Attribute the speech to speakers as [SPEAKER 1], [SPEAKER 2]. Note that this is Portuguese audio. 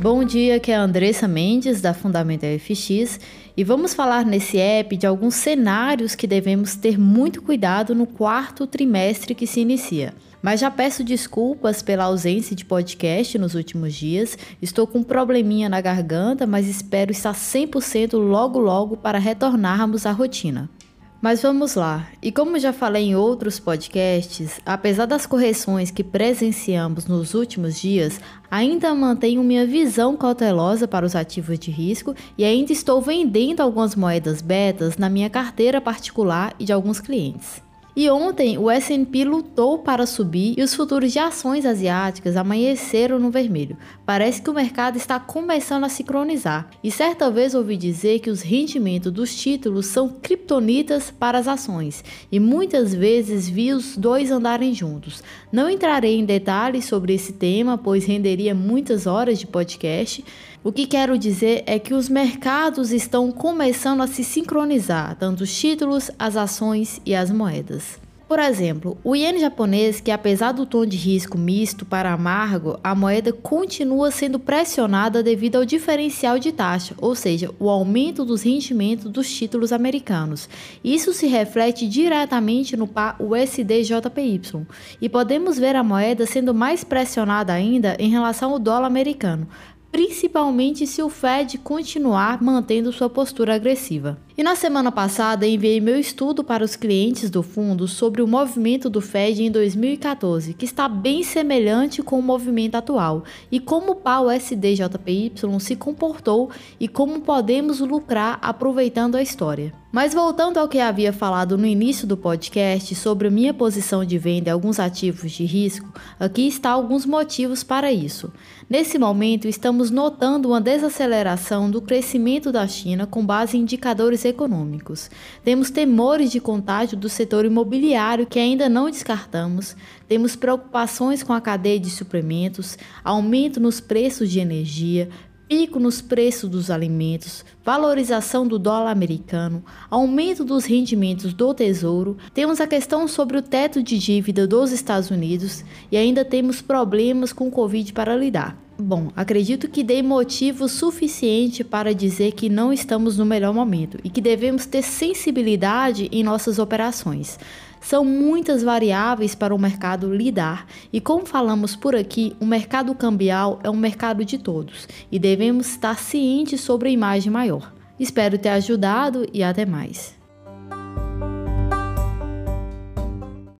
[SPEAKER 1] Bom dia, que é a Andressa Mendes da Fundamento FX e vamos falar nesse app de alguns cenários que devemos ter muito cuidado no quarto trimestre que se inicia. Mas já peço desculpas pela ausência de podcast nos últimos dias. Estou com um probleminha na garganta, mas espero estar 100% logo logo para retornarmos à rotina. Mas vamos lá. E como já falei em outros podcasts, apesar das correções que presenciamos nos últimos dias, ainda mantenho minha visão cautelosa para os ativos de risco e ainda estou vendendo algumas moedas betas na minha carteira particular e de alguns clientes. E ontem o S&P lutou para subir e os futuros de ações asiáticas amanheceram no vermelho. Parece que o mercado está começando a sincronizar. E certa vez ouvi dizer que os rendimentos dos títulos são criptonitas para as ações, e muitas vezes vi os dois andarem juntos. Não entrarei em detalhes sobre esse tema, pois renderia muitas horas de podcast, o que quero dizer é que os mercados estão começando a se sincronizar, tanto os títulos, as ações e as moedas. Por exemplo, o iene japonês, que apesar do tom de risco misto para amargo, a moeda continua sendo pressionada devido ao diferencial de taxa, ou seja, o aumento dos rendimentos dos títulos americanos. Isso se reflete diretamente no par USD-JPY, e podemos ver a moeda sendo mais pressionada ainda em relação ao dólar americano, principalmente se o Fed continuar mantendo sua postura agressiva. E na semana passada enviei meu estudo para os clientes do fundo sobre o movimento do Fed em 2014, que está bem semelhante com o movimento atual, e como o pau SDJPY se comportou e como podemos lucrar aproveitando a história. Mas voltando ao que havia falado no início do podcast sobre minha posição de venda em alguns ativos de risco, aqui está alguns motivos para isso. Nesse momento, estamos notando uma desaceleração do crescimento da China com base em indicadores econômicos. Temos temores de contágio do setor imobiliário que ainda não descartamos. Temos preocupações com a cadeia de suprimentos, aumento nos preços de energia, pico nos preços dos alimentos, valorização do dólar americano, aumento dos rendimentos do Tesouro, temos a questão sobre o teto de dívida dos Estados Unidos e ainda temos problemas com o Covid para lidar. Bom, acredito que dei motivo suficiente para dizer que não estamos no melhor momento e que devemos ter sensibilidade em nossas operações. São muitas variáveis para o mercado lidar, e como falamos por aqui, o mercado cambial é um mercado de todos e devemos estar cientes sobre a imagem maior. Espero ter ajudado e até mais.